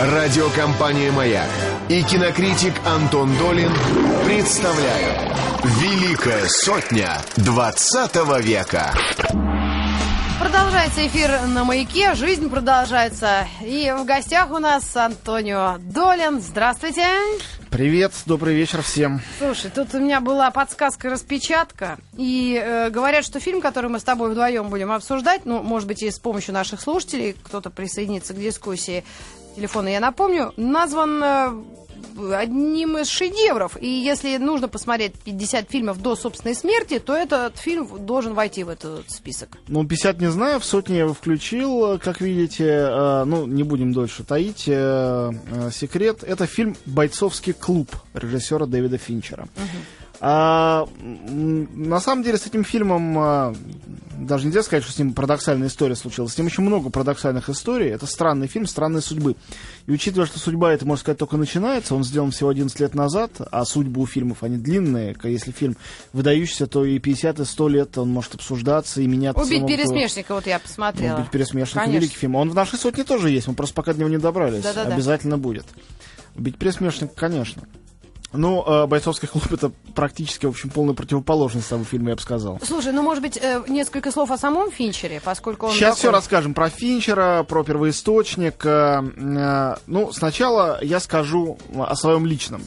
Радиокомпания «Маяк» и кинокритик Антон Долин представляют «Великая сотня 20 века». Продолжается эфир на «Маяке», жизнь продолжается. И в гостях у нас Антонио Долин. Здравствуйте. Привет, добрый вечер всем. Слушай, тут у меня была подсказка распечатка, и э, говорят, что фильм, который мы с тобой вдвоем будем обсуждать, ну, может быть, и с помощью наших слушателей, кто-то присоединится к дискуссии, телефона я напомню, назван э, одним из шедевров. И если нужно посмотреть 50 фильмов до собственной смерти, то этот фильм должен войти в этот список. Ну, 50 не знаю, в сотни я его включил, как видите. Э, ну, не будем дольше таить. Э, секрет. Это фильм «Бойцовский клуб» режиссера Дэвида Финчера. Угу. А, на самом деле с этим фильмом а, даже нельзя сказать, что с ним парадоксальная история случилась. С ним очень много парадоксальных историй. Это странный фильм, странные судьбы. И учитывая, что судьба, это, можно сказать, только начинается, он сделан всего 11 лет назад, а судьбы у фильмов, они длинные. Если фильм выдающийся, то и 50, и 100 лет он может обсуждаться и меняться. «Убить пересмешника», вот я посмотрела. «Убить пересмешника» Конечно. великий фильм. Он в нашей сотне тоже есть, мы просто пока до него не добрались. Да-да-да. Обязательно будет. «Убить пересмешника», конечно. Ну, э, «Бойцовский клуб» — это практически, в общем, полная противоположность того фильма, я бы сказал. Слушай, ну, может быть, э, несколько слов о самом Финчере, поскольку он... Сейчас такой... все расскажем про Финчера, про первоисточник. Э, ну, сначала я скажу о своем личном.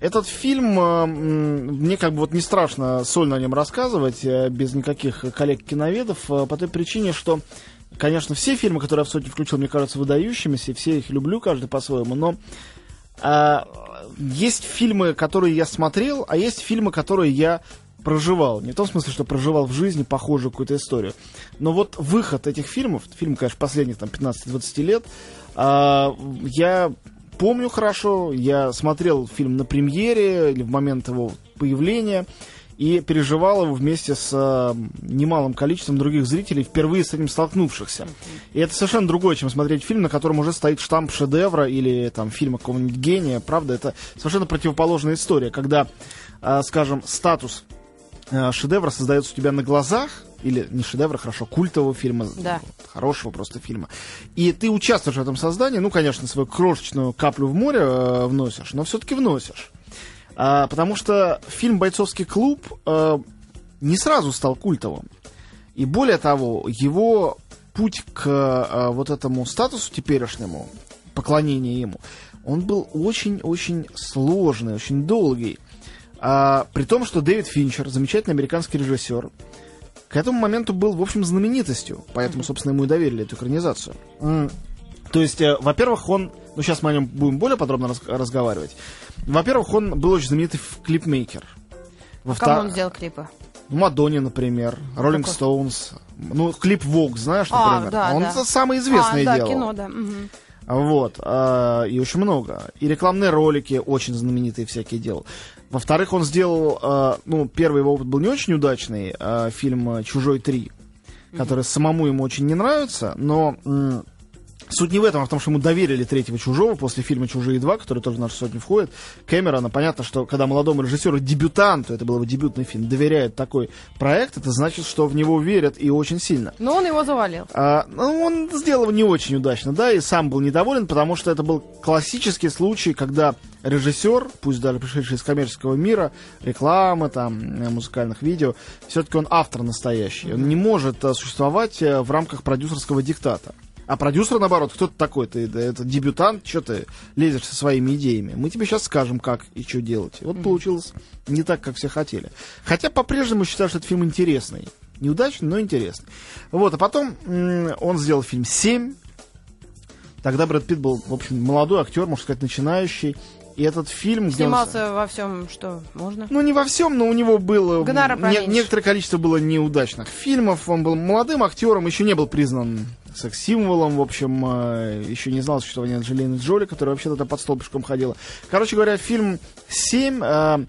Этот фильм, мне как бы вот не страшно сольно о нем рассказывать, без никаких коллег-киноведов, по той причине, что Конечно, все фильмы, которые я в сотни включил, мне кажутся выдающимися, все их люблю, каждый по-своему, но есть фильмы, которые я смотрел, а есть фильмы, которые я проживал. Не в том смысле, что проживал в жизни похожую какую-то историю. Но вот выход этих фильмов, фильм, конечно, последних там 15-20 лет, а, я помню хорошо, я смотрел фильм на премьере или в момент его появления и переживал его вместе с э, немалым количеством других зрителей, впервые с этим столкнувшихся. И это совершенно другое, чем смотреть фильм, на котором уже стоит штамп шедевра или там фильма какого-нибудь гения. Правда, это совершенно противоположная история, когда, э, скажем, статус э, шедевра создается у тебя на глазах, или не шедевра, хорошо, культового фильма, да. хорошего просто фильма. И ты участвуешь в этом создании, ну, конечно, свою крошечную каплю в море э, вносишь, но все-таки вносишь. А, потому что фильм «Бойцовский клуб» а, не сразу стал культовым. И более того, его путь к а, вот этому статусу теперешнему, поклонение ему, он был очень-очень сложный, очень долгий. А, при том, что Дэвид Финчер, замечательный американский режиссер, к этому моменту был, в общем, знаменитостью, поэтому, собственно, ему и доверили эту экранизацию. То есть, э, во-первых, он, ну сейчас мы о нем будем более подробно раз, разговаривать. Во-первых, он был очень знаменитый клипмейкер. Во Кому он сделал клипы? Ну, Мадонне, например, Роллинг Стоунс. Ну, клип Vogue, знаешь, а, например. А, да, он да. самый известный а, да, делал. кино, да. Угу. Вот, э, и очень много. И рекламные ролики очень знаменитые всякие делал. Во-вторых, он сделал, э, ну, первый его опыт был не очень удачный, э, фильм «Чужой 3», который самому ему очень не нравится, но... Суть не в этом, а в том, что ему доверили третьего чужого после фильма Чужие 2, который тоже в нашу сотню входит. Кэмерона, понятно, что когда молодому режиссеру дебютанту, это был его дебютный фильм, доверяют такой проект, это значит, что в него верят и очень сильно. Но он его завалил. А, ну, он сделал не очень удачно, да, и сам был недоволен, потому что это был классический случай, когда режиссер, пусть даже пришедший из коммерческого мира, рекламы, там, э, музыкальных видео, все-таки он автор настоящий. Он не может э, существовать э, в рамках продюсерского диктата. А продюсер, наоборот, кто ты такой? Ты это дебютант, что ты лезешь со своими идеями? Мы тебе сейчас скажем, как и что делать. И вот mm-hmm. получилось не так, как все хотели. Хотя по-прежнему считаю, что этот фильм интересный. Неудачный, но интересный. Вот, а потом м- он сделал фильм «Семь». Тогда Брэд Питт был, в общем, молодой актер, можно сказать, начинающий. И этот фильм... Снимался он... во всем, что можно? Ну, не во всем, но у него было... Не, некоторое количество было неудачных фильмов. Он был молодым актером, еще не был признан секс-символом, в общем, э, еще не знал существования Анджелины Джоли, которая вообще тогда под столбишком ходила. Короче говоря, фильм «Семь» э,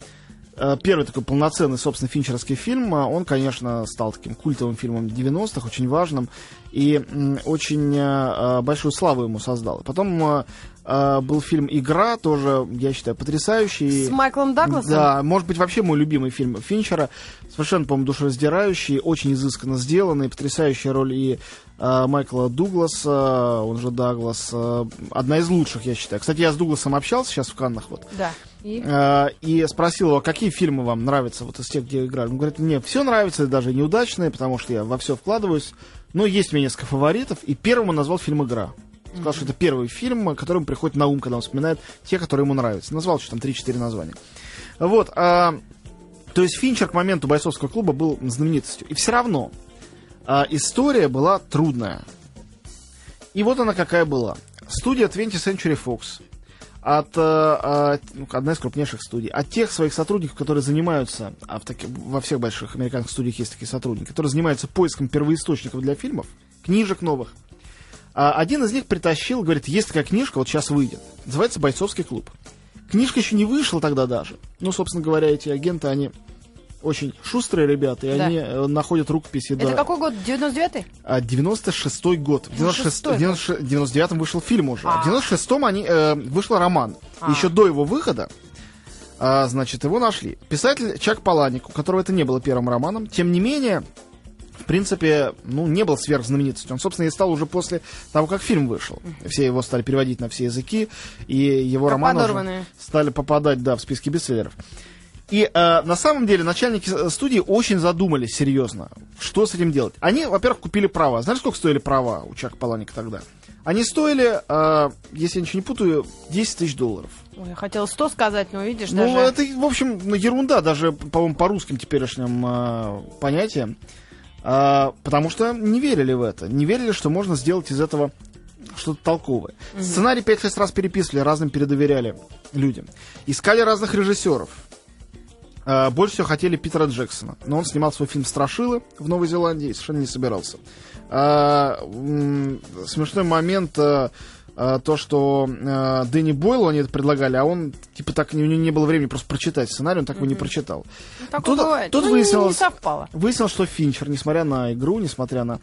э, первый такой полноценный, собственно, финчеровский фильм, он, конечно, стал таким культовым фильмом 90-х, очень важным, и очень большую славу ему создал. Потом э, э, был фильм «Игра», тоже, я считаю, потрясающий. С Майклом Дагласом? Да, может быть, вообще мой любимый фильм Финчера. Совершенно, по-моему, душераздирающий, очень изысканно сделанный, потрясающая роль и э, Майкла Дугласа, он же Даглас, э, одна из лучших, я считаю. Кстати, я с Дугласом общался сейчас в Каннах, вот. Да. И? Э, и спросил его, какие фильмы вам нравятся, вот из тех, где играли. Он говорит, мне все нравится, даже неудачные, потому что я во все вкладываюсь. Но есть у меня несколько фаворитов. И первым он назвал фильм «Игра». Сказал, что это первый фильм, который ему приходит на ум, когда он вспоминает те, которые ему нравятся. Назвал что там 3-4 названия. Вот. а, то есть Финчер к моменту бойцовского клуба был знаменитостью. И все равно а, история была трудная. И вот она какая была. Студия 20th Century Fox от э, э, ну, одна из крупнейших студий, от тех своих сотрудников, которые занимаются, а в таки- во всех больших американских студиях есть такие сотрудники, которые занимаются поиском первоисточников для фильмов, книжек новых. А один из них притащил, говорит, есть такая книжка, вот сейчас выйдет, называется «Бойцовский клуб». Книжка еще не вышла тогда даже. Ну, собственно говоря, эти агенты, они очень шустрые ребята, и Да. они э, находят рукописи Это до... какой год? 99-й? А, 96-й год. В 96 96-й. 96 99-м вышел фильм уже. А. В 96-м они, э, вышел роман. А. Еще до его выхода, а, значит, его нашли. Писатель Чак Паланик, у которого это не было первым романом. Тем не менее, в принципе, ну, не был сверхзнаменитостью. Он, собственно, и стал уже после того, как фильм вышел. Все его стали переводить на все языки, и его романы стали попадать, да, в списки бестселлеров. И э, на самом деле начальники студии очень задумались серьезно, что с этим делать. Они, во-первых, купили права. Знаешь, сколько стоили права у Чака Паланика тогда? Они стоили, э, если я ничего не путаю, 10 тысяч долларов. Ой, я хотела 100 сказать, но видишь, Ну, даже... это, в общем, ну, ерунда, даже, по-моему, по русским теперешним э, понятиям. Э, потому что не верили в это. Не верили, что можно сделать из этого что-то толковое. Сценарий 5-6 раз переписывали, разным передоверяли людям. Искали разных режиссеров. Э, Больше всего хотели Питера Джексона. Но он снимал свой фильм «Страшилы» в Новой Зеландии и совершенно не собирался. М, Смешной момент то, что э, Дэнни Бойлу они это предлагали, а он, типа, так у него не было времени просто прочитать сценарий, он так его не прочитал. Ну, тут- бывает. тут Ну, выяснилось- Не совпало. Выяснилось, что Финчер, несмотря на игру, несмотря на,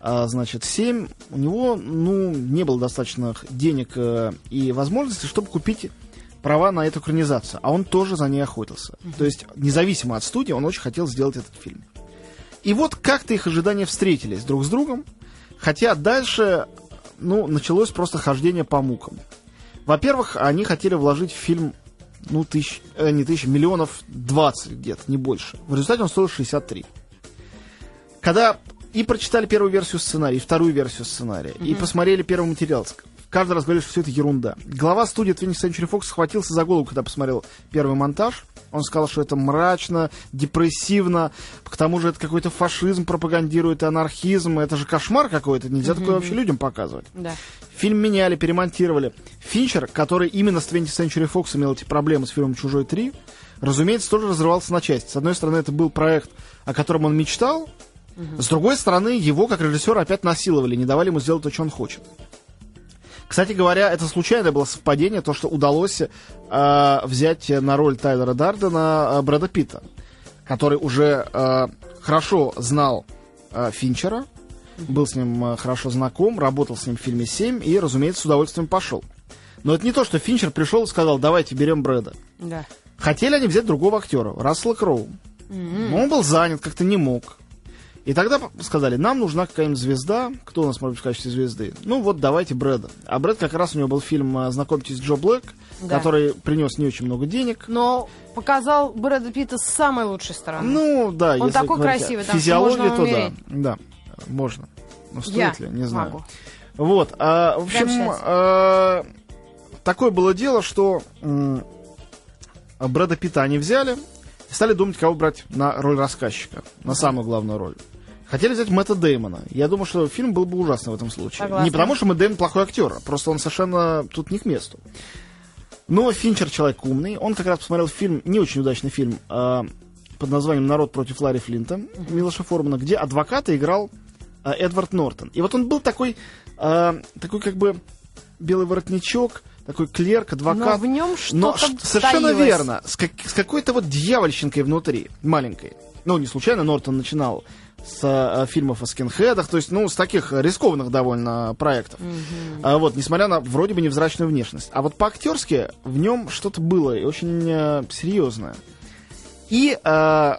а, значит, 7, у него, ну, не было достаточно денег э, и возможностей, чтобы купить права на эту экранизацию. А он тоже за ней охотился. То есть, независимо от студии, он очень хотел сделать этот фильм. И вот как-то их ожидания встретились друг с другом, хотя дальше, ну, началось просто хождение по мукам. Во-первых, они хотели вложить в фильм, ну, тысяч, э, не тысяч, миллионов 20 где-то, не больше. В результате он стоил 63. Когда и прочитали первую версию сценария, и вторую версию сценария, и посмотрели первый материал, каждый раз говорили, что все это ерунда. Глава студии 20th Century Fox схватился за голову, когда посмотрел первый монтаж. Он сказал, что это мрачно, депрессивно, к тому же это какой-то фашизм пропагандирует, анархизм, это же кошмар какой-то, нельзя такое вообще людям показывать. Да. Фильм меняли, перемонтировали. Финчер, который именно с 20th Century Fox имел эти проблемы с фильмом «Чужой 3», разумеется, тоже разрывался на части. С одной стороны, это был проект, о котором он мечтал, с другой стороны, его, как режиссера, опять насиловали, не давали ему сделать то, что он хочет. Кстати говоря, это случайное было совпадение, то, что удалось э, взять на роль Тайлера Дардена э, Брэда Питта, который уже э, хорошо знал э, Финчера, был с ним э, хорошо знаком, работал с ним в фильме «7» и, разумеется, с удовольствием пошел. Но это не то, что Финчер пришел и сказал, давайте берем Брэда. Да. Хотели они взять другого актера, Рассела Кроу. Но он был занят, как-то не мог. И тогда сказали, нам нужна какая-нибудь звезда. Кто у нас может быть в качестве звезды? Ну вот, давайте Брэда. А Брэд как раз у него был фильм э, «Знакомьтесь, Джо Блэк», Да. который принес не очень много денег. Но показал Брэда Питта с самой лучшей стороны. Ну, да, Он если такой говорить красивый, там, можно то умереть. да. Да, можно. Но стоит Я ли, не знаю. могу. Вот, а, в общем, а, такое было дело, что м, Брэда Питта они взяли стали думать, кого брать на роль рассказчика, на самую главную роль. Хотели взять Мэтта Деймона. Я думаю, что фильм был бы ужасный в этом случае. Согласна. Не потому, что Мэтт Деймон плохой актер, а просто он совершенно тут не к месту. Но Финчер человек умный. Он как раз посмотрел фильм, не очень удачный фильм, а, под названием «Народ против Ларри Флинта» Милоша Формана, где адвоката играл а, Эдвард Нортон. И вот он был такой, а, такой как бы белый воротничок, такой клерк, адвокат. Но в нем Но что-то ш- совершенно таилось. верно, с, как- с какой-то вот дьявольщинкой внутри, маленькой. Ну, не случайно Нортон начинал с э, фильмов о скинхедах, то есть, ну, с таких рискованных довольно проектов. А вот, несмотря на вроде бы невзрачную внешность. А вот по-актерски в нем что-то было и очень э, серьезное. И э,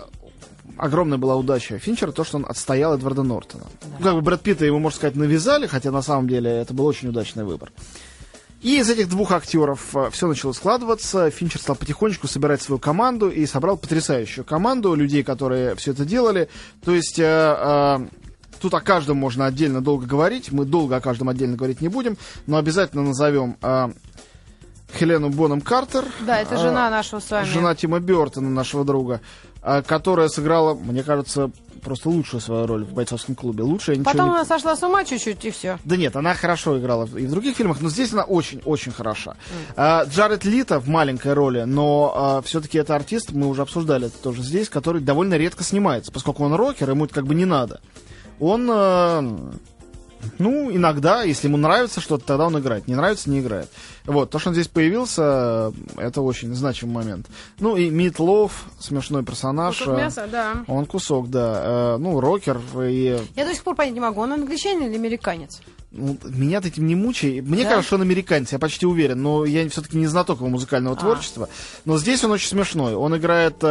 огромная была удача Финчера, то, что он отстоял Эдварда Нортона. Ну, Как бы Брэд Питта ему, можно сказать, навязали, хотя на самом деле это был очень удачный выбор. И из этих двух актеров все начало складываться. Финчер стал потихонечку собирать свою команду и собрал потрясающую команду людей, которые все это делали. То есть э, э, тут о каждом можно отдельно долго говорить. Мы долго о каждом отдельно говорить не будем, но обязательно назовем э, Хелену Боном Картер. Да, это э, жена нашего с вами. Жена Тима Бертона, нашего друга, э, которая сыграла, мне кажется, просто лучшую свою роль в бойцовском клубе. Лучше я ничего Потом не она сошла с ума чуть-чуть, и все. да нет, она хорошо играла и в других фильмах, но здесь она очень-очень хороша. А, Джаред Лита в маленькой роли, но все-таки это артист, мы уже обсуждали это тоже здесь, который довольно редко снимается, поскольку он рокер, ему это как бы не надо. Он, э, ну, иногда, если ему нравится что-то, тогда он играет. Не нравится, не играет. Вот, то, что он здесь появился, это очень значимый момент. Ну и Мит Лов, смешной персонаж. Кусок э, мяса, да. Он кусок, да. Э, Ну, рокер и Я до сих пор понять не могу, он англичанин или американец? Ну, меня ты этим не мучай. Мне Да? кажется, что он американец, я почти уверен, но я все-таки не знаток его музыкального А. творчества. Но здесь он очень смешной. Он играет...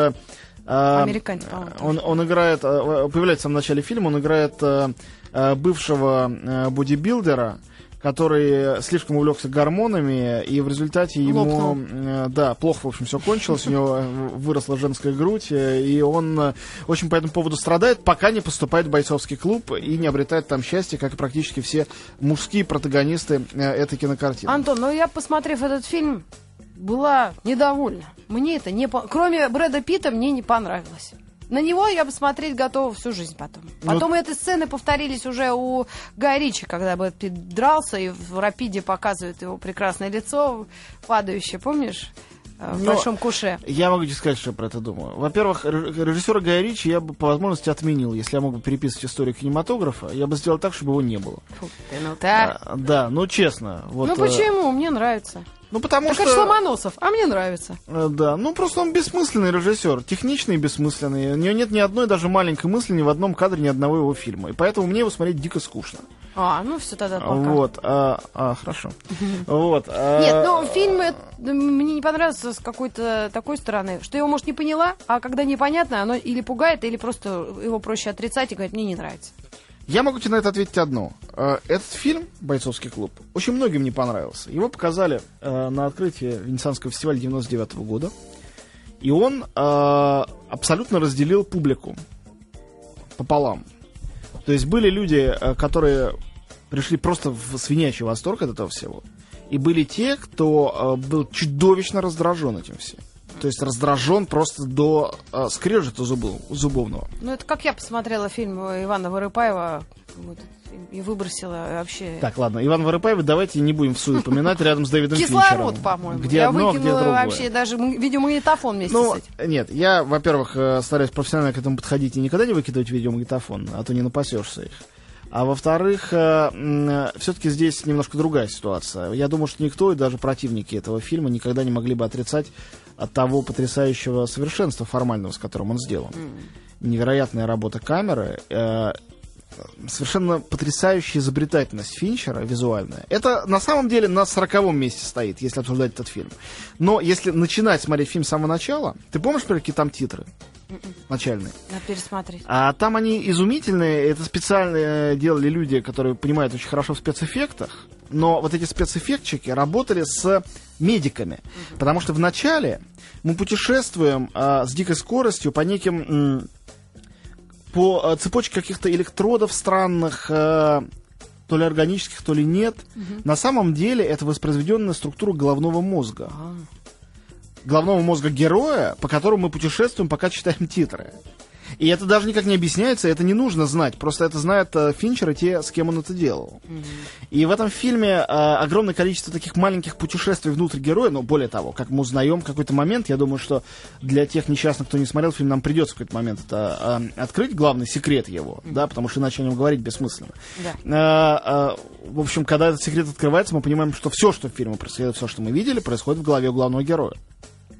э, э, Американец, по-моему, Он, он играет... э, Появляется в начале фильма, он играет э, э, бывшего э, бодибилдера, который слишком увлекся гормонами, и в результате ему, Лопнул. э, да, плохо, в общем, все кончилось, у него э, выросла женская грудь, э, и он э, очень по этому поводу страдает, пока не поступает в бойцовский клуб и не обретает там счастье, как и практически все мужские протагонисты э, этой кинокартины. Антон, ну я, посмотрев этот фильм, была недовольна. Мне это не... по- Кроме Брэда Питта, мне не понравилось. На него я бы смотреть готова всю жизнь потом. Ну, Потом эти сцены повторились уже у Гая Ричи, когда Брэд Питт дрался, и в «Рапиде» показывает его прекрасное лицо падающее, помнишь? В Но- большом куше. Я могу тебе сказать, что я про это думаю. Во-первых, ре- режиссера Гая Ричи я бы по возможности отменил. Если я мог бы переписывать историю кинематографа, я бы сделал так, чтобы его не было. Фу, ты, ну так. А, да, ну честно. Вот, ну э, почему? Мне нравится. Ну потому Так что... это Ломоносов, а мне нравится. Э, Да, ну просто он бессмысленный режиссер, техничный и бессмысленный. У него нет ни одной даже маленькой мысли ни в одном кадре ни одного его фильма. И поэтому мне его смотреть дико скучно. А, ну все тогда пока. Вот, а, а, хорошо. Вот. а, Нет, ну фильм э, мне не понравился с какой-то такой стороны, что я его, может, не поняла, а когда непонятно, оно или пугает, или просто его проще отрицать и говорить, мне не нравится. Я могу тебе на это ответить одно. Э, Этот фильм «Бойцовский клуб» очень многим не понравился. Его показали э, на открытии Венецианского фестиваля 99 года. И он абсолютно разделил публику пополам. То есть были люди, э, которые пришли просто в свинячий восторг от этого всего. И были те, кто э, был чудовищно раздражен этим всем. То есть раздражен просто до э, скрежета зубов, зубовного. Ну, это как я посмотрела фильм Ивана Вырыпаева вот и выбросила вообще... Так, ладно, Иван Воропаев, давайте не будем в суе упоминать рядом с Дэвидом Кислород, по-моему. Где я одно, где другое. вообще даже видеомагнитофон вместе Ну, с этим. нет, я, во-первых, э, стараюсь профессионально к этому подходить и никогда не выкидывать видеомагнитофон, а то не напасешься их. А во-вторых, все-таки здесь немножко другая ситуация. Я думаю, что никто, и даже противники этого фильма, никогда не могли бы отрицать от того потрясающего совершенства формального, с которым он сделан. Невероятная работа камеры, э, совершенно потрясающая изобретательность Финчера визуальная. Это на самом деле на сороковом месте стоит, если обсуждать этот фильм. Но если начинать смотреть фильм с самого начала, ты помнишь, например, какие там титры начальные? Надо пересмотреть. А там они изумительные. Это специально делали люди, которые понимают очень хорошо в спецэффектах. Но вот эти спецэффектчики работали с медиками. Потому что вначале мы путешествуем а, с дикой скоростью по неким... м, по э, цепочке каких-то электродов странных, э, то ли органических, то ли нет. На самом деле это воспроизведенная структура головного мозга А. головного мозга героя, по которому мы путешествуем, пока читаем титры. И это даже никак не объясняется, это не нужно знать. Просто это знает э, Финчер и те, с кем он это делал. И в этом фильме э, огромное количество таких маленьких путешествий внутрь героя, но более того, как мы узнаем какой-то момент, я думаю, что для тех несчастных, кто не смотрел фильм, нам придется в какой-то момент это э, открыть, главный секрет его, да, потому что иначе о нем говорить бессмысленно. Да. Э, э, в общем, когда этот секрет открывается, мы понимаем, что все, что в фильме происходит, все, что мы видели, происходит в голове главного героя.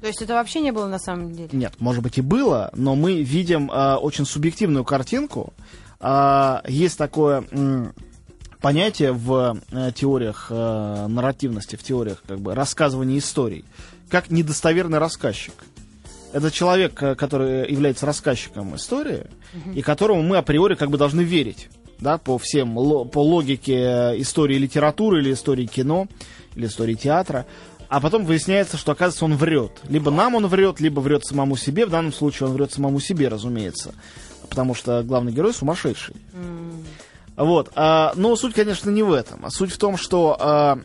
То есть это вообще не было на самом деле? Нет, может быть и было, но мы видим э, очень субъективную картинку. Э, есть такое м, понятие в э, теориях э, нарративности, в теориях как бы рассказывания историй, как недостоверный рассказчик. Это человек, э, который является рассказчиком истории, и которому мы априори как бы должны верить, да, по всем, по логике э, истории литературы или истории кино, или истории театра. А потом выясняется, что, оказывается, он врет. Либо нам он врет, либо врет самому себе. В данном случае он врет самому себе, разумеется. Потому что главный герой сумасшедший. Вот. а, но суть, конечно, не в этом. А суть в том, что а,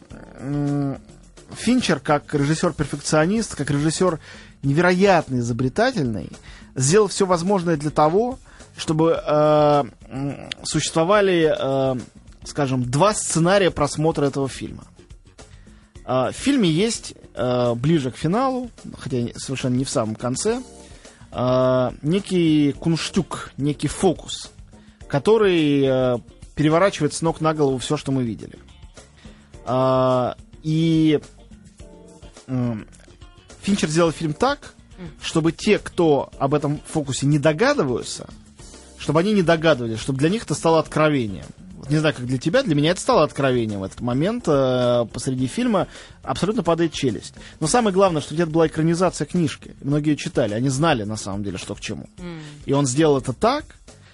Финчер, как режиссер-перфекционист, как режиссер невероятно изобретательный, сделал все возможное для того, чтобы м, существовали, а, скажем, два сценария просмотра этого фильма. А, В фильме есть а, ближе к финалу, хотя совершенно не в самом конце, а, некий кунштюк, некий фокус, который переворачивает с ног на голову все, что мы видели. И Финчер сделал фильм так, чтобы те, кто об этом фокусе не догадываются, чтобы они не догадывались, чтобы для них это стало откровением. Не знаю, как для тебя, для меня это стало откровением в этот момент. э, посреди фильма абсолютно падает челюсть. Но самое главное, что где-то была экранизация книжки. Многие ее читали, они знали на самом деле, что к чему. И он сделал это так,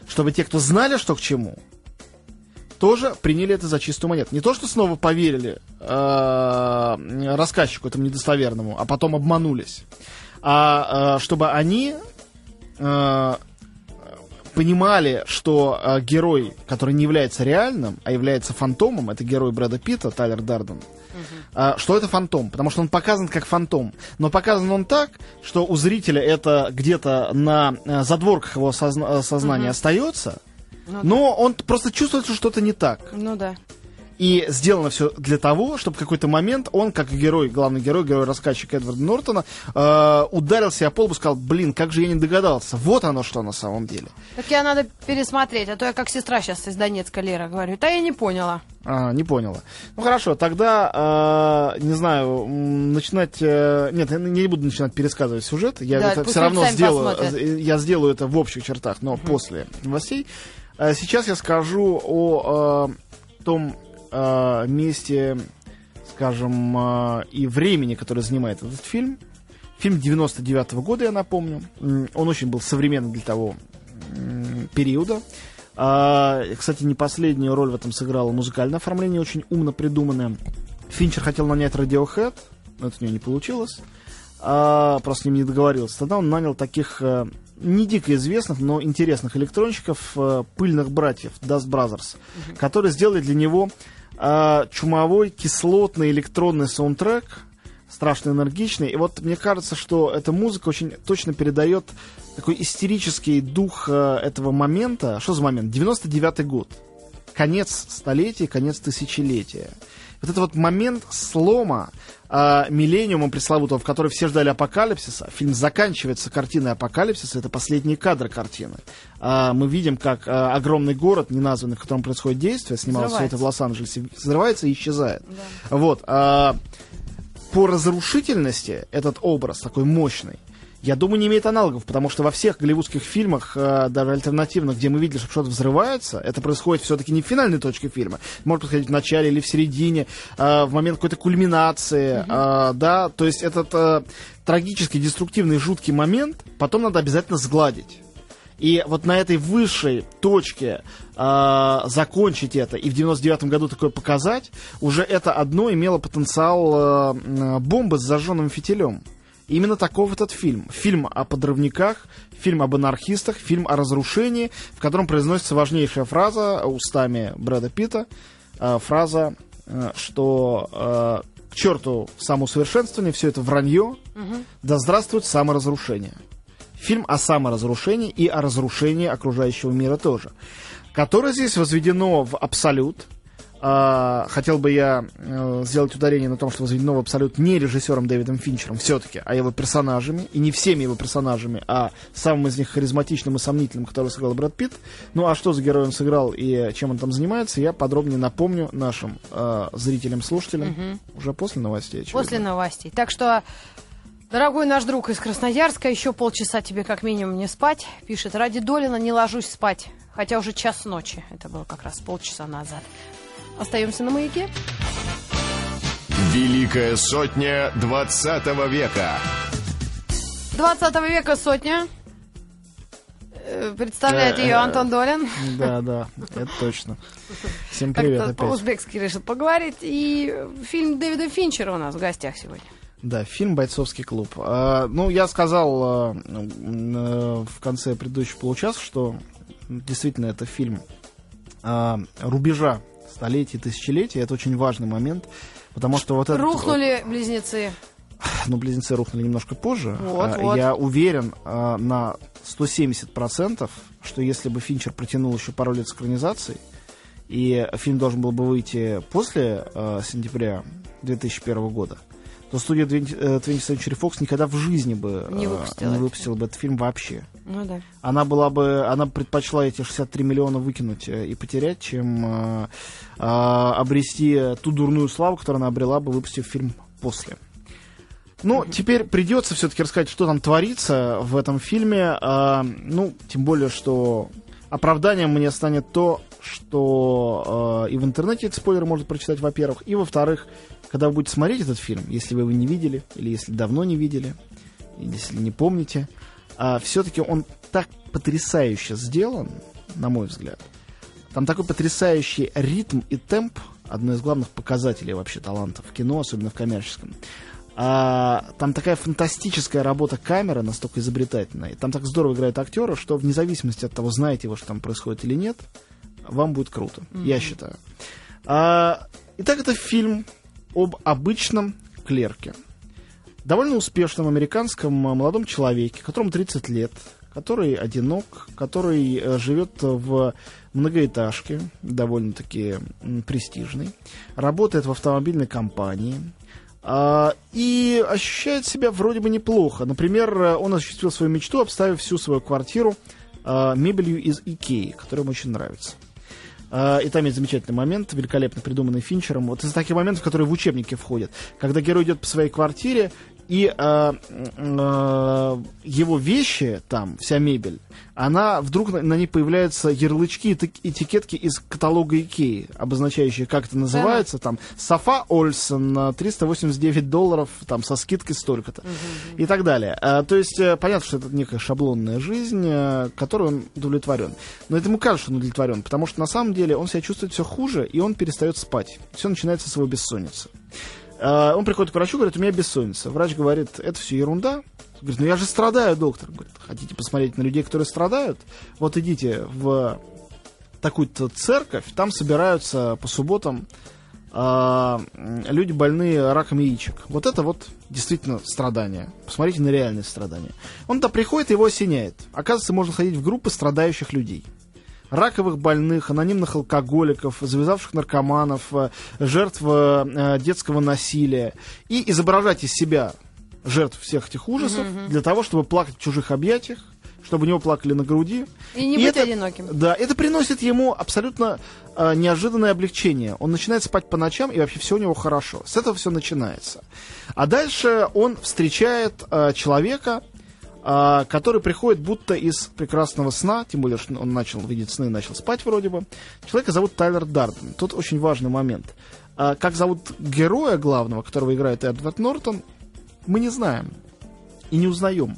чтобы те, кто знали, что к чему, тоже приняли это за чистую монету. Не то, что снова поверили э, рассказчику этому недостоверному, а потом обманулись, а э, чтобы они э, понимали, что э, герой, который не является реальным, а является фантомом, это герой Брэда Питта, Тайлер Дарден, э, что это фантом, потому что он показан как фантом. Но показан он так, что у зрителя это где-то на э, задворках его созна- э, сознания остается, но он просто чувствует, что что-то не так. Ну да. И сделано все для того, чтобы в какой-то момент он, как герой, главный герой, герой-рассказчик Эдварда Нортона, э, ударился о пол и сказал, блин, как же я не догадался. Вот оно что на самом деле. Так я надо пересмотреть, а то я как сестра сейчас из Донецка, Лера, говорю. Да я не поняла. А, не поняла. Ну хорошо, тогда, э, не знаю, начинать... э, нет, я не буду начинать пересказывать сюжет. Я Да, это все равно сделаю. посмотрят. э, Я сделаю это в общих чертах, но после новостей. Э, сейчас я скажу о э, том э, месте, скажем, э, и времени, которое занимает этот фильм. Фильм 99 года, я напомню. Он очень был современный для того периода. А, кстати, не последнюю роль в этом сыграло музыкальное оформление, очень умно придуманное. Финчер хотел нанять Radiohead, но это у него не получилось. А, просто с ним не договорился. Тогда он нанял таких э, не дико известных, но интересных электронщиков, э, пыльных братьев, Dust Brothers, которые сделали для него э, чумовой кислотный электронный саундтрек, страшно энергичный. И вот мне кажется, что эта музыка очень точно передает такой истерический дух э, этого момента. Что за момент? 99-й год. Конец столетия, конец тысячелетия. Вот это вот момент слома э, миллениума пресловутого, в который все ждали апокалипсиса. Фильм заканчивается картиной апокалипсиса. Это последние кадры картины. А, мы видим, как а, огромный город, не названный, в котором происходит действие, снимался все это в Лос-Анджелесе, взрывается и исчезает. Вот. а, по разрушительности этот образ такой мощный, я думаю, не имеет аналогов, потому что во всех голливудских фильмах, э, даже альтернативных, где мы видели, что что-то взрывается, это происходит все-таки не в финальной точке фильма. Может происходить в начале или в середине, э, в момент какой-то кульминации, э, да, то есть этот трагический, деструктивный, жуткий момент потом надо обязательно сгладить. И вот на этой высшей точке э, закончить это и в 99 году такое показать, уже это одно имело потенциал э, бомбы с зажженным фитилем. Именно таков этот фильм. Фильм о подрывниках, фильм об анархистах, фильм о разрушении, в котором произносится важнейшая фраза устами Брэда Питта. э, фраза, э, что э, к черту самоусовершенствование, все это вранье, да здравствует саморазрушение. Фильм о саморазрушении и о разрушении окружающего мира тоже. Которое здесь возведено в абсолют. А, хотел бы я э, сделать ударение на том, что возведено в абсолют не режиссером Дэвидом Финчером все-таки, а его персонажами. И не всеми его персонажами, а самым из них харизматичным и сомнительным, который сыграл Брэд Питт. Ну а что за герой он сыграл и чем он там занимается, я подробнее напомню нашим э, зрителям, слушателям угу. уже после новостей. Очевидно. После новостей. Так что Дорогой наш друг из Красноярска, еще полчаса тебе как минимум не спать. Пишет, ради Долина не ложусь спать. Хотя уже час ночи. Это было как раз полчаса назад. Остаемся на маяке. Великая сотня 20 века. 20 века сотня. Э, представляет ее Антон Долин. Да, да, это точно. Всем привет опять. По-узбекски решил поговорить. И фильм Дэвида Финчера у нас в гостях сегодня. Да, фильм «Бойцовский клуб». А, ну, я сказал а, а, в конце предыдущего получаса, что действительно это фильм а, рубежа столетий, тысячелетий. Это очень важный момент, потому что вот это... Рухнули вот, близнецы. Ну, близнецы рухнули немножко позже. Вот, а, вот. Я уверен а, на 170%, что если бы Финчер протянул еще пару лет с экранизацией, и фильм должен был бы выйти после а, сентября 2001 года, то студия 20th э, Century Fox никогда в жизни бы не выпустила, не выпустила бы этот фильм вообще. Ну да. Она была бы, она предпочла эти 63 миллиона выкинуть э, и потерять, чем э, э, обрести ту дурную славу, которую она обрела бы, выпустив фильм после. Ну, теперь придется все-таки рассказать, что там творится в этом фильме. Э, ну, тем более, что оправданием мне станет то, что э, и в интернете эти спойлеры можно прочитать, во-первых, и во-вторых, когда вы будете смотреть этот фильм, если вы его не видели, или если давно не видели, или если не помните, а, все-таки он так потрясающе сделан, на мой взгляд. Там такой потрясающий ритм и темп, одно из главных показателей вообще таланта в кино, особенно в коммерческом. А, там такая фантастическая работа камеры, настолько изобретательная. Там так здорово играют актеры, что вне зависимости от того, знаете вы, что там происходит или нет, вам будет круто, mm-hmm. я считаю. А, итак, это фильм об обычном клерке. Довольно успешном американском молодом человеке, которому 30 лет, который одинок, который э, живет в многоэтажке, довольно-таки престижной, работает в автомобильной компании, а, и ощущает себя вроде бы неплохо. Например, он осуществил свою мечту, обставив всю свою квартиру а, мебелью из Икеи, которая ему очень нравится. А, и там есть замечательный момент, великолепно придуманный Финчером. Вот из таких моментов, которые в учебники входят. Когда герой идет по своей квартире, и э, э, его вещи, там, вся мебель, она вдруг на, на ней появляются ярлычки и этикетки из каталога Икеи, обозначающие, как это называется, да. там, Софа Ольсен, 389 долларов, там, со скидкой столько-то, угу. и так далее. А, то есть, э, понятно, что это некая шаблонная жизнь, э, которой он удовлетворен. Но это ему кажется, что он удовлетворен, потому что на самом деле он себя чувствует все хуже, и он перестает спать. Все начинается с его бессонницы. А, он приходит к врачу, говорит, у меня бессонница. Врач говорит, это все ерунда. Говорит, ну я же страдаю, доктор. Говорит, хотите посмотреть на людей, которые страдают? Вот идите в такую-то церковь, там собираются по субботам э, люди больные раком яичек. Вот это вот действительно страдание. Посмотрите на реальные страдания. Он туда приходит, его осеняет. Оказывается, можно ходить в группы страдающих людей раковых больных, анонимных алкоголиков, завязавших наркоманов, э, жертв э, детского насилия. И изображать из себя жертв всех этих ужасов угу, для того, чтобы плакать в чужих объятиях, чтобы у него плакали на груди. И не и быть это, одиноким. Да, это приносит ему абсолютно э, неожиданное облегчение. Он начинает спать по ночам, и вообще все у него хорошо. С этого все начинается. А дальше он встречает э, человека, а, который приходит будто из прекрасного сна, тем более, что он начал видеть сны и начал спать вроде бы. Человека зовут Тайлер Дарден. Тут очень важный момент. А, как зовут героя главного, которого играет Эдвард Нортон, мы не знаем и не узнаем.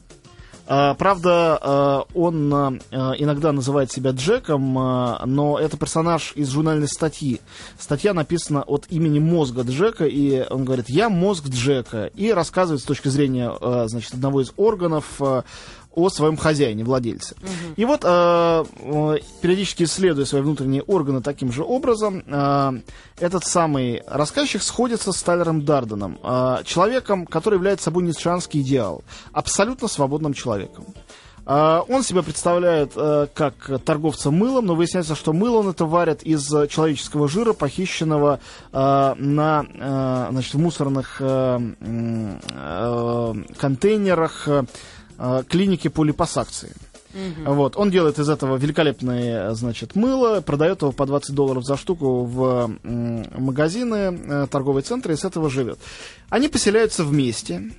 А, правда, а, он а, иногда называет себя Джеком, но это персонаж из журнальной статьи. Статья написана от имени мозга Джека, и он говорит, я мозг Джека, и рассказывает с точки зрения значит, одного из органов о своем хозяине, владельце. Угу. И вот, э, э, периодически исследуя свои внутренние органы таким же образом, э, этот самый рассказчик сходится с Тайлером Дарденом, э, человеком, который является собой ницшанский идеал, абсолютно свободным человеком. А, Он себя представляет э, как торговца мылом, но выясняется, что мыло он это варит из э, человеческого жира, похищенного э, на, э, значит, в мусорных э, э, контейнерах э, э, клиники по липосакции. Вот. Он делает из этого великолепное, значит, мыло, продает его по 20 долларов за штуку в магазины, э, торговые центры и с этого живет. Они поселяются вместе.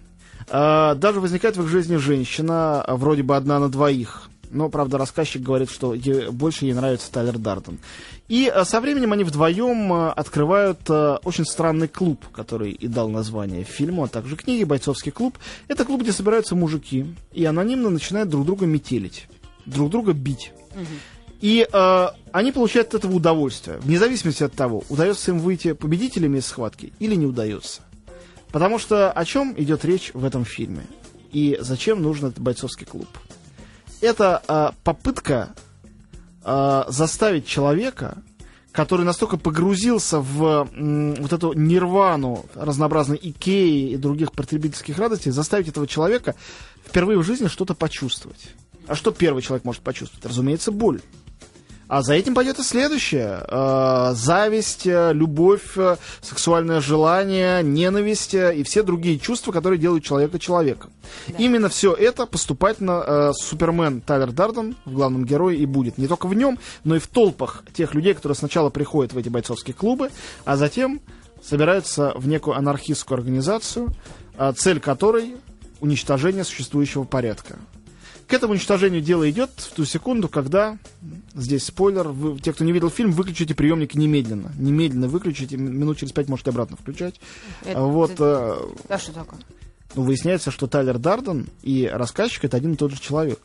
А, Даже возникает в их жизни женщина, вроде бы одна на двоих. Но, правда, рассказчик говорит, что больше ей нравится Тайлер Дарден. И а, со временем они вдвоем а, открывают а, очень странный клуб, который и дал название фильму, а также книге «Бойцовский клуб». Это клуб, где собираются мужики и анонимно начинают друг друга метелить, друг друга бить. И э, они получают от этого удовольствие, вне зависимости от того, удается им выйти победителями из схватки или не удается. Потому что о чем идет речь в этом фильме? И зачем нужен этот бойцовский клуб? Это э, попытка э, заставить человека, который настолько погрузился в м, вот эту нирвану разнообразной Икеи и других потребительских радостей, заставить этого человека впервые в жизни что-то почувствовать. А что первый человек может почувствовать? Разумеется, боль. А за этим пойдет и следующее. Э, зависть, э, любовь, э, сексуальное желание, ненависть и все другие чувства, которые делают человека человеком. Именно все это поступательно Супермен Тайлер Дарден в главном герое и будет. Не только в нем, но и в толпах тех людей, которые сначала приходят в эти бойцовские клубы, а затем собираются в некую анархистскую организацию, цель которой уничтожение существующего порядка. К этому уничтожению дело идет в ту секунду, когда, здесь спойлер, вы, те, кто не видел фильм, выключите приемник немедленно. Немедленно выключите, минут через пять можете обратно включать. Это- А вот, э, Да что такое? ну, выясняется, что Тайлер Дарден и рассказчик это один и тот же человек.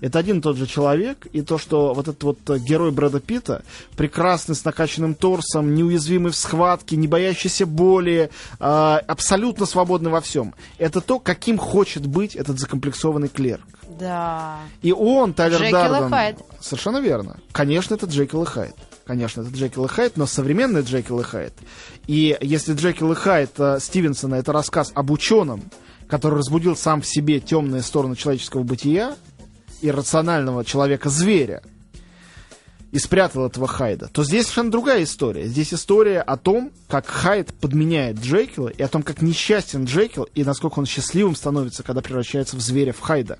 Это один и тот же человек, и то, что вот этот вот э, герой Брэда Питта, прекрасный, с накачанным торсом, неуязвимый в схватке, не боящийся боли, э, абсолютно свободный во всем. Это то, каким хочет быть этот закомплексованный клерк. Да. И он, Тайлер Джекил Дарден... Хайд. Совершенно верно. Конечно, это Джекил и Хайд. Конечно, это Джекил и Хайд, но современный Джекил и Хайд. И если Джекил и Хайд э, Стивенсона это рассказ об ученом, который разбудил сам в себе темные стороны человеческого бытия, иррационального человека-зверя, и спрятал этого Хайда, то здесь совершенно другая история. Здесь история о том, как Хайд подменяет Джекила, и о том, как несчастен Джекил, и насколько он счастливым становится, когда превращается в зверя в Хайда.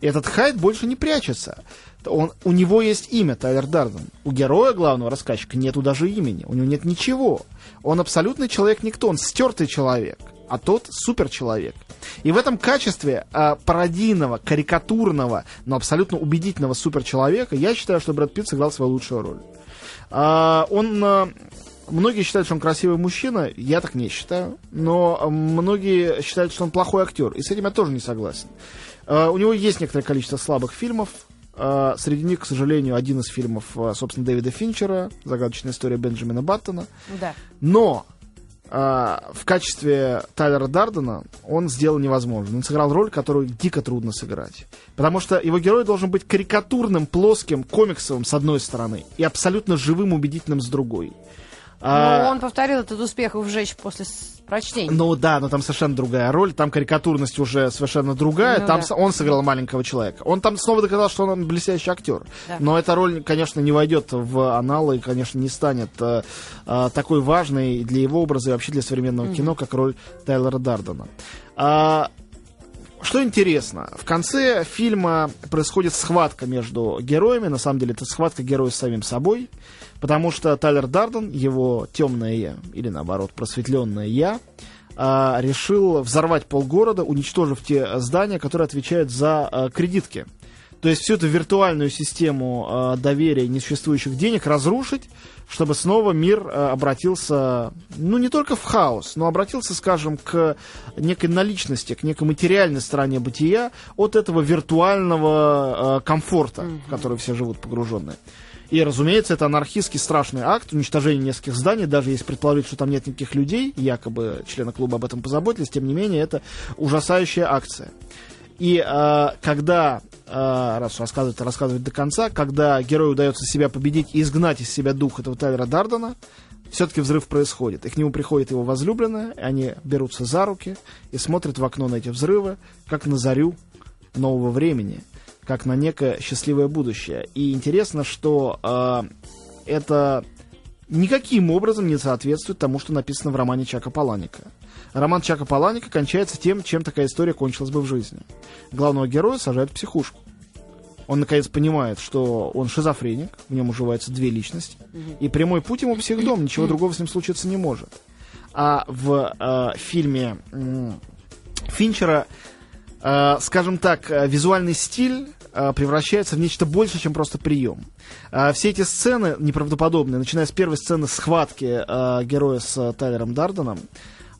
И этот Хайд больше не прячется. Он, у него есть имя, Тайлер Дарден. У героя главного рассказчика нету даже имени. У него нет ничего. Он абсолютный человек-никто. Он стертый человек. А тот суперчеловек. И в этом качестве а, пародийного, карикатурного, но абсолютно убедительного суперчеловека я считаю, что Брэд Питт сыграл свою лучшую роль. А, он... а, Многие считают, что он красивый мужчина, я так не считаю, но многие считают, что он плохой актер, и с этим я тоже не согласен. А, У него есть некоторое количество слабых фильмов. А, Среди них, к сожалению, один из фильмов, а, собственно, Дэвида Финчера, «Загадочная история Бенджамина Баттона». Да. Но в качестве Тайлера Дардена он сделал невозможно. Он сыграл роль, которую дико трудно сыграть. Потому что его герой должен быть карикатурным, плоским, комиксовым с одной стороны и абсолютно живым, убедительным с другой. А, Ну, он повторил этот успех в «Жечь» после прочтения. Ну да, но там совершенно другая роль, там карикатурность уже совершенно другая, Ну там да. он сыграл маленького человека. Он там снова доказал, что он блестящий актер. Да. Но эта роль, конечно, не войдет в аналы и, конечно, не станет э, э, такой важной для его образа и вообще для современного кино, как роль Тайлера Дардена. А, что интересно, в конце фильма происходит схватка между героями. На самом деле, это схватка героя с самим собой. Потому что Тайлер Дарден, его темное я, или наоборот, просветленное я, а, решил взорвать полгорода, уничтожив те здания, которые отвечают за а, кредитки. То есть всю эту виртуальную систему а, доверия несуществующих денег разрушить, чтобы снова мир обратился, ну, не только в хаос, но обратился, скажем, к некой наличности, к некой материальной стороне бытия от этого виртуального комфорта, в который все живут погруженные. И, разумеется, это анархистский страшный акт, уничтожение нескольких зданий, даже если предположить, что там нет никаких людей, якобы члены клуба об этом позаботились, тем не менее, это ужасающая акция. И э, когда, э, раз рассказывать, рассказывать до конца, когда герою удается себя победить и изгнать из себя дух этого Тайлера Дардена, все-таки взрыв происходит. И к нему приходит его возлюбленная, они берутся за руки и смотрят в окно на эти взрывы, как на зарю нового времени, как на некое счастливое будущее. И интересно, что э, это никаким образом не соответствует тому, что написано в романе Чака Паланика. Роман Чака Паланика кончается тем, чем такая история кончилась бы в жизни. Главного героя сажают в психушку. Он наконец понимает, что он шизофреник, в нем уживаются две личности, и прямой путь ему психдом, ничего другого с ним случиться не может. А в э, фильме э, Финчера, э, скажем так, э, визуальный стиль э, превращается в нечто больше, чем просто прием. Э, все эти сцены неправдоподобные, начиная с первой сцены схватки э, героя с э, Тайлером Дарденом,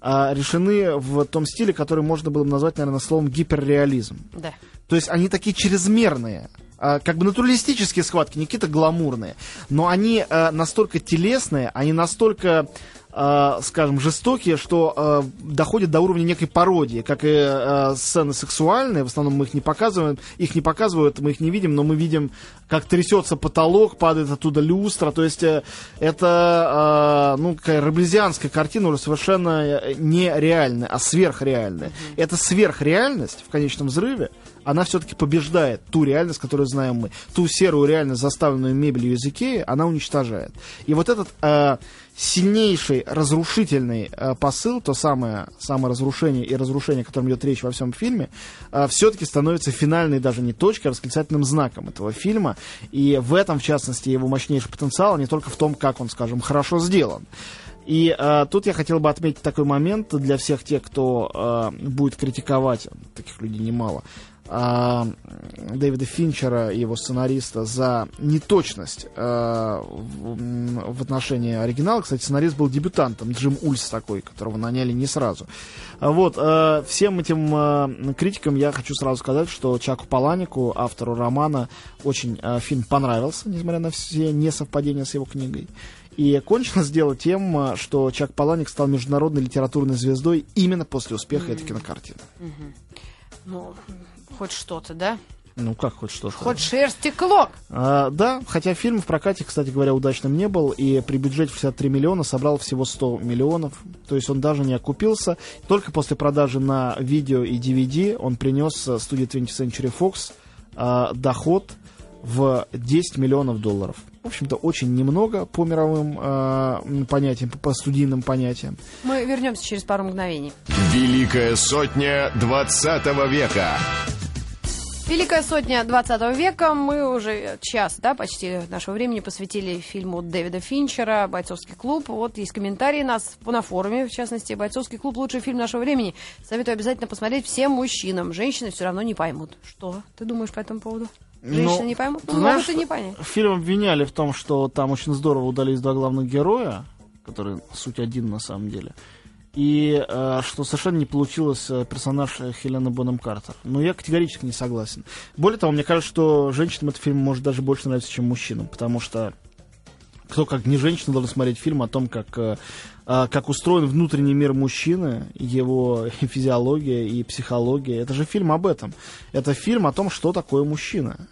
э, решены в том стиле, который можно было бы назвать, наверное, словом гиперреализм. Да. То есть они такие чрезмерные, а, как бы натуралистические схватки, не какие-то гламурные, но они а, настолько телесные, они настолько э, скажем, жестокие, что э, доходят до уровня некой пародии, как и э, сцены сексуальные, в основном мы их не показываем, их не показывают, мы их не видим, но мы видим, как трясется потолок, падает оттуда люстра, то есть э, это, э, ну, какая раблезианская картина уже совершенно нереальная, а сверхреальная. Mm-hmm. Это сверхреальность в конечном взрыве, она все-таки побеждает ту реальность, которую знаем мы. Ту серую реальность, заставленную мебелью из Икеи, она уничтожает. И вот этот э, сильнейший разрушительный э, посыл, то самое, самое разрушение и разрушение, о котором идет речь во всем фильме, э, все-таки становится финальной даже не точкой, а восклицательным знаком этого фильма. И в этом, в частности, его мощнейший потенциал, а не только в том, как он, скажем, хорошо сделан. И э, тут я хотел бы отметить такой момент для всех тех, кто э, будет критиковать, таких людей немало, э, Дэвида Финчера и его сценариста за неточность э, в, в отношении оригинала. Кстати, сценарист был дебютантом, Джим Ульс такой, которого наняли не сразу. Вот, э, всем этим э, критикам я хочу сразу сказать, что Чаку Паланику, автору романа, очень э, фильм понравился, несмотря на все несовпадения с его книгой. И кончилось дело тем, что Чак Паланик стал международной литературной звездой именно после успеха mm-hmm. этой кинокартины. Mm-hmm. Ну, хоть что-то, да? Ну как хоть что-то? Хоть шерсти клок. А, да, хотя фильм в прокате, кстати говоря, удачным не был, и при бюджете 63 миллиона собрал всего 100 миллионов, то есть он даже не окупился. Только после продажи на видео и DVD он принес э, студии 20th Century Fox а, доход в 10 миллионов долларов. В общем-то, очень немного по мировым э, понятиям, по, по студийным понятиям. Мы вернемся через пару мгновений. Великая сотня 20 века. Великая сотня 20 века. Мы уже час, да, почти нашего времени посвятили фильму Дэвида Финчера «Бойцовский клуб». Вот есть комментарии нас на форуме, в частности, «Бойцовский клуб» — лучший фильм нашего времени. Советую обязательно посмотреть всем мужчинам. Женщины все равно не поймут. Что ты думаешь по этому поводу? Женщины не поймут? Ну, знаешь, могут и не понять. Фильм обвиняли в том, что там очень здорово удались два главных героя, которые суть один на самом деле. И э, что совершенно не получилось э, персонаж Хелены Бонем Картер. Но я категорически не согласен. Более того, мне кажется, что женщинам этот фильм может даже больше нравиться, чем мужчинам, потому что кто как не женщина должен смотреть фильм о том, как, э, э, как устроен внутренний мир мужчины, его физиология и психология. Это же фильм об этом. Это фильм о том, что такое мужчина.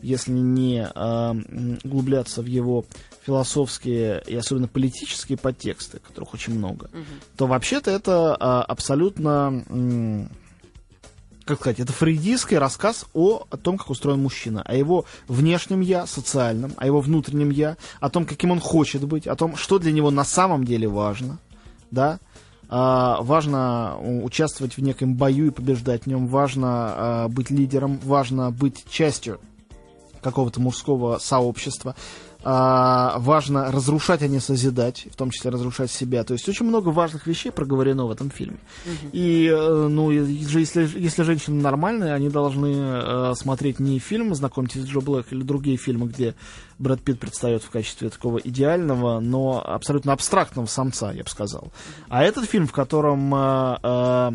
Если не э, углубляться в его философские и особенно политические подтексты, которых очень много, угу. то вообще-то это э, абсолютно как сказать, это фрейдистский рассказ о, о том, как устроен мужчина, о его внешнем я, социальном, о его внутреннем я, о том, каким он хочет быть, о том, что для него на самом деле важно, да, а, важно участвовать в неком бою и побеждать в нем, важно а, быть лидером, важно быть частью какого-то мужского сообщества, а, важно разрушать, а не созидать, в том числе разрушать себя. То есть очень много важных вещей проговорено в этом фильме. Угу. И, э, ну, если, если женщины нормальные, они должны э, смотреть не фильм «Знакомьтесь с Джо Блэк» или другие фильмы, где Брэд Питт предстает в качестве такого идеального, но абсолютно абстрактного самца, я бы сказал. А этот фильм, в котором... Э, э,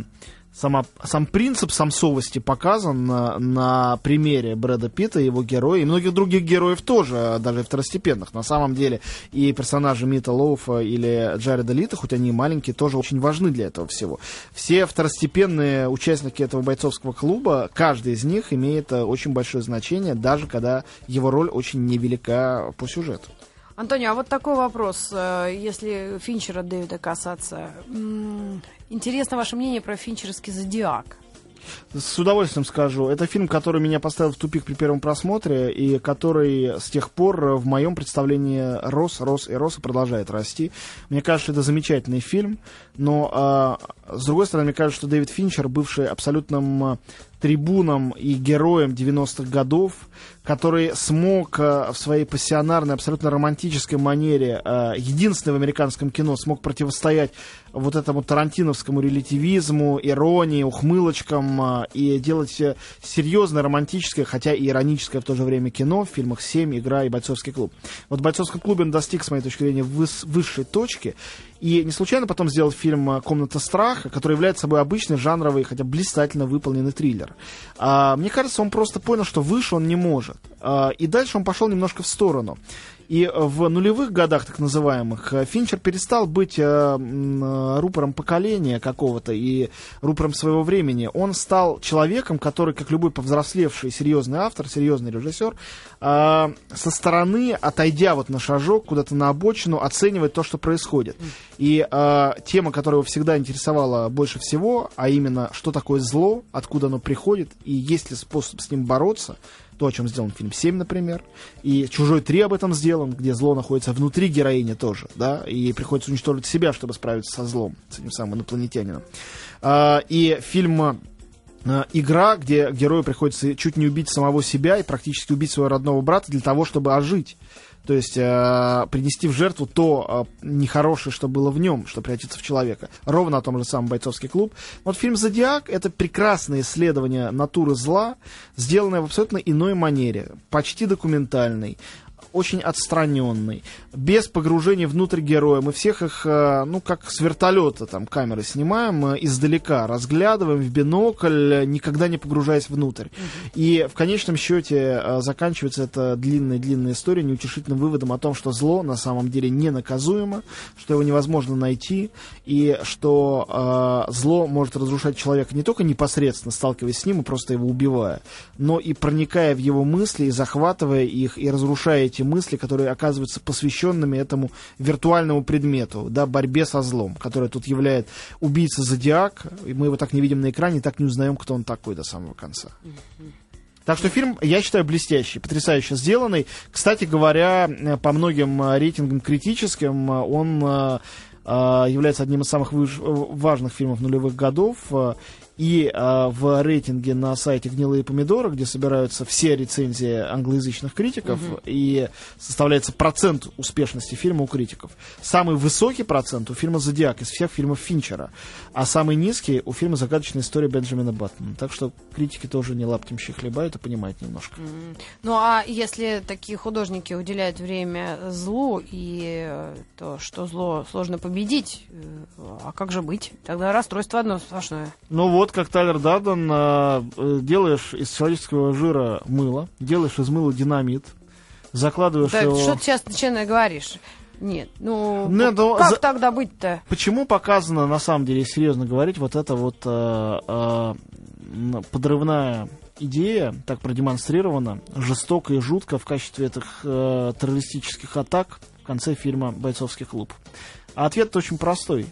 сама, сам принцип самсовости показан на, на примере Брэда Питта, его героя, и многих других героев тоже, даже второстепенных. На самом деле и персонажи Мита Лоуфа или Джареда Лита, хоть они и маленькие, тоже очень важны для этого всего. Все второстепенные участники этого бойцовского клуба, каждый из них имеет э, очень большое значение, даже когда его роль очень невелика по сюжету. Антонио, а вот такой вопрос, э, если Финчера Дэвида касаться. Интересно ваше мнение про финчеровский зодиак. С удовольствием скажу. Это фильм, который меня поставил в тупик при первом просмотре, и который с тех пор в моем представлении рос, рос и рос и продолжает расти. Мне кажется, это замечательный фильм, но э, с другой стороны, мне кажется, что Дэвид Финчер, бывший абсолютным трибуном и героем 90-х годов, который смог э, в своей пассионарной, абсолютно романтической манере, э, единственный в американском кино, смог противостоять вот этому тарантиновскому релятивизму, иронии, ухмылочкам э, и делать серьезное, романтическое, хотя и ироническое в то же время кино в фильмах «Семь», «Игра» и «Бойцовский клуб». Вот в «Бойцовском клубе» он достиг, с моей точки зрения, выс- высшей точки, и не случайно потом сделал фильм «Комната страха», который является собой обычный жанровый, хотя блистательно выполненный триллер. А, мне кажется, он просто понял, что выше он не может. А, и дальше он пошел немножко в сторону. И в нулевых годах, так называемых, Финчер перестал быть э, рупором поколения какого-то и рупором своего времени. Он стал человеком, который, как любой повзрослевший серьезный автор, серьезный режиссер, э, со стороны, отойдя вот на шажок, куда-то на обочину, оценивает то, что происходит. И э, тема, которая его всегда интересовала больше всего, а именно, что такое зло, откуда оно приходит, и есть ли способ с ним бороться, то, о чем сделан фильм 7, например. И «Чужой 3» об этом сделан, где зло находится внутри героини тоже, да, и приходится уничтожить себя, чтобы справиться со злом, с этим самым инопланетянином. А, и фильм а, игра, где герою приходится чуть не убить самого себя и практически убить своего родного брата для того, чтобы ожить. То есть э, принести в жертву то э, нехорошее, что было в нем, что прячется в человека. Ровно о том же самом бойцовский клуб. Вот фильм «Зодиак» — это прекрасное исследование натуры зла, сделанное в абсолютно иной манере, почти документальный очень отстраненный, без погружения внутрь героя. Мы всех их, э, ну, как с вертолета там камеры снимаем, э, издалека, разглядываем в бинокль, никогда не погружаясь внутрь. И в конечном счете э, заканчивается эта длинная-длинная история неутешительным выводом о том, что зло на самом деле не наказуемо, что его невозможно найти, и что э, зло может разрушать человека не только непосредственно сталкиваясь с ним и просто его убивая, но и проникая в его мысли, и захватывая их, и разрушая эти мысли, которые оказываются посвященными этому виртуальному предмету, да, борьбе со злом, который тут является убийца Зодиак, и мы его так не видим на экране, так не узнаем, кто он такой до самого конца. Так что фильм, я считаю, блестящий, потрясающе сделанный. Кстати говоря, по многим рейтингам критическим, он э, является одним из самых важных фильмов нулевых годов. И э, в рейтинге на сайте «Гнилые помидоры», где собираются все рецензии англоязычных критиков, угу. и составляется процент успешности фильма у критиков. Самый высокий процент у фильма «Зодиак» из всех фильмов Финчера, а самый низкий у фильма «Загадочная история Бенджамина Баттона». Так что критики тоже не лаптем хлеба, это понимают немножко. Mm. Ну а если такие художники уделяют время злу, и э, то, что зло сложно победить, э, а как же быть? Тогда расстройство одно сплошное. Ну вот, вот как Тайлер Дарден, э, э, делаешь из человеческого жира мыло, делаешь из мыла динамит, закладываешь да, его... что ты сейчас начинаю говоришь? Нет, ну, Нет, ну как за... тогда быть-то? Почему показано, на самом деле, серьезно говорить, вот эта вот э, э, подрывная идея, так продемонстрирована, жестоко и жутко в качестве этих э, террористических атак в конце фильма «Бойцовский клуб»? А ответ очень простой.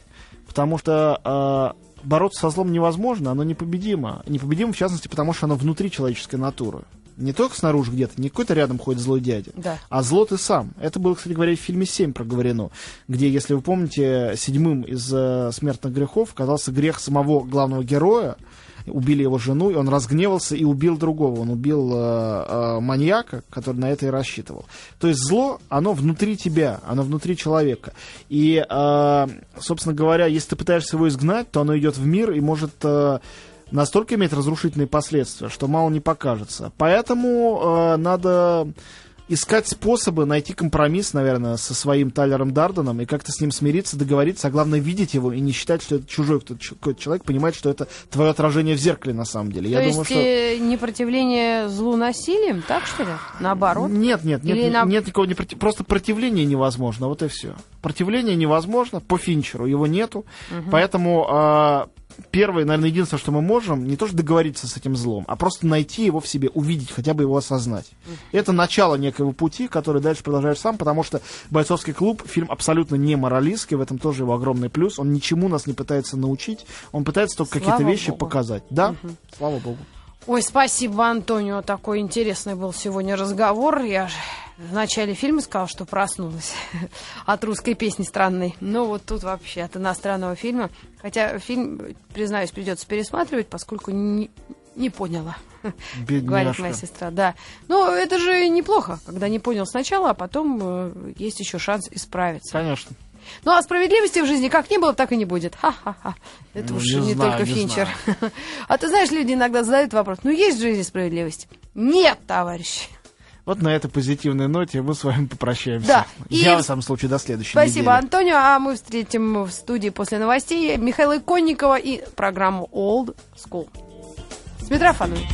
Потому что бороться со злом невозможно, оно непобедимо. Непобедимо, в частности, потому что оно внутри человеческой натуры. Не только снаружи где-то, не какой-то рядом ходит злой дядя, да. а зло ты сам. Это было, кстати говоря, в фильме «Семь» проговорено, где, если вы помните, седьмым из э, смертных грехов оказался грех самого главного героя, убили его жену, и он разгневался и убил другого. Он убил э, э, маньяка, который на это и рассчитывал. То есть зло, оно внутри тебя, оно внутри человека. И, э, собственно говоря, если ты пытаешься его изгнать, то оно идет в мир и может... Э, настолько иметь разрушительные последствия, что мало не покажется. Поэтому э, надо искать способы найти компромисс, наверное, со своим Тайлером Дарденом и как-то с ним смириться, договориться, а главное видеть его и не считать, что это чужой какой-то человек, понимать, что это твое отражение в зеркале на самом деле. То Я есть думаю, что... Э, непротивление злу насилием, так что ли? Наоборот? Нет, нет, нет, Или нет, на... нет никакого непротив... просто противления невозможно, вот и все. Противление невозможно по Финчеру, его нету, угу. поэтому э, первое, наверное, единственное, что мы можем, не то что договориться с этим злом, а просто найти его в себе, увидеть, хотя бы его осознать. Это начало некого пути, который дальше продолжаешь сам, потому что «Бойцовский клуб» фильм абсолютно не моралистский, в этом тоже его огромный плюс. Он ничему нас не пытается научить, он пытается только какие-то вещи Богу. показать. Да, слава богу. Ой, спасибо, Антонио. Такой интересный был сегодня разговор. Я же в начале фильма сказала, что проснулась от русской песни странной. Но вот тут вообще от иностранного фильма. Хотя фильм, признаюсь, придется пересматривать, поскольку не, не поняла. Бедняжка. Говорит моя сестра, да. Но это же неплохо, когда не понял сначала, а потом э, есть еще шанс исправиться. Конечно. Ну, а справедливости в жизни как не было, так и не будет. Ха-ха-ха. Это Ну, уж не не, знаю, только не Финчер. А ты знаешь, люди иногда задают вопрос, ну, есть в жизни справедливость? Нет, товарищи. Вот на этой позитивной ноте мы с вами попрощаемся. Да. И Я, в- самом случае, до следующей Спасибо, недели. Антонио. А мы встретим в студии после новостей Михаила Иконникова и программу Old School. С Митрофановой.